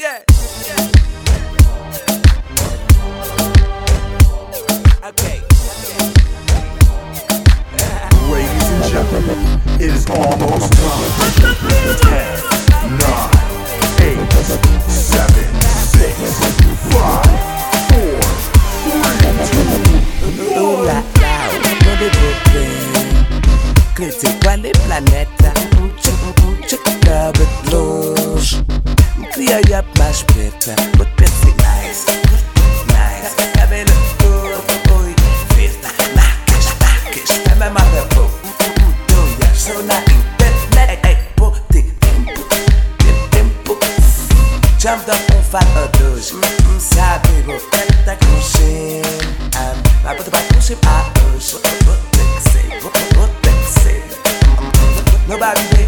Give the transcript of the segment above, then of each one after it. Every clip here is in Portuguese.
Yeah. Okay. Ladies and gentlemen, it is almost time. Ten, nine, eight, seven, six, five, four, three, two, one. Hola, Critique les planètes, check, check, double blue. Criei up mais preta, but pensei nice, mais, Cabelo escuro, oi, verde Nacas, nacas, é minha mother boo Doia, sou na internet Ei, pô, tem tempo, tem tempo Já me dou um fato dos Sabe, vou tentar com shim Vai botar pra com shim, ah, hoje Vou ter que ser, vou ter que ser Nobody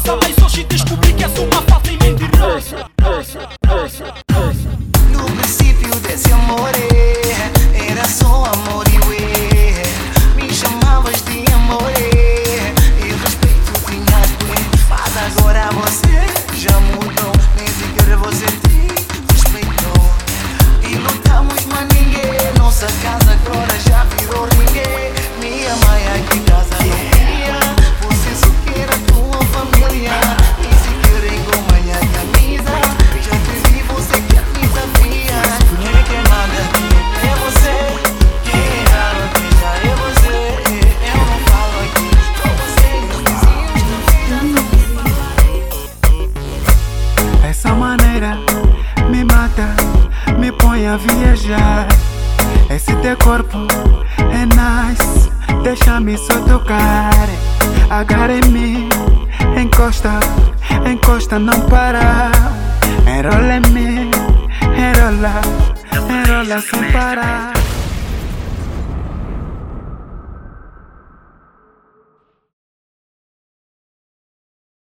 masa Mas hoje descobri que és uma fada e mentirosa No princípio desse amor eh, Era só amor e ué eh. Me chamavas de amor eh. E respeito tinhas tu Mas agora você já mudou Nem sequer você a viajar. Esse teu corpo é nice, deixa-me só tocar. Agarra em mim, encosta, encosta, não para. Enrola em mim, enrola, enrola sem parar.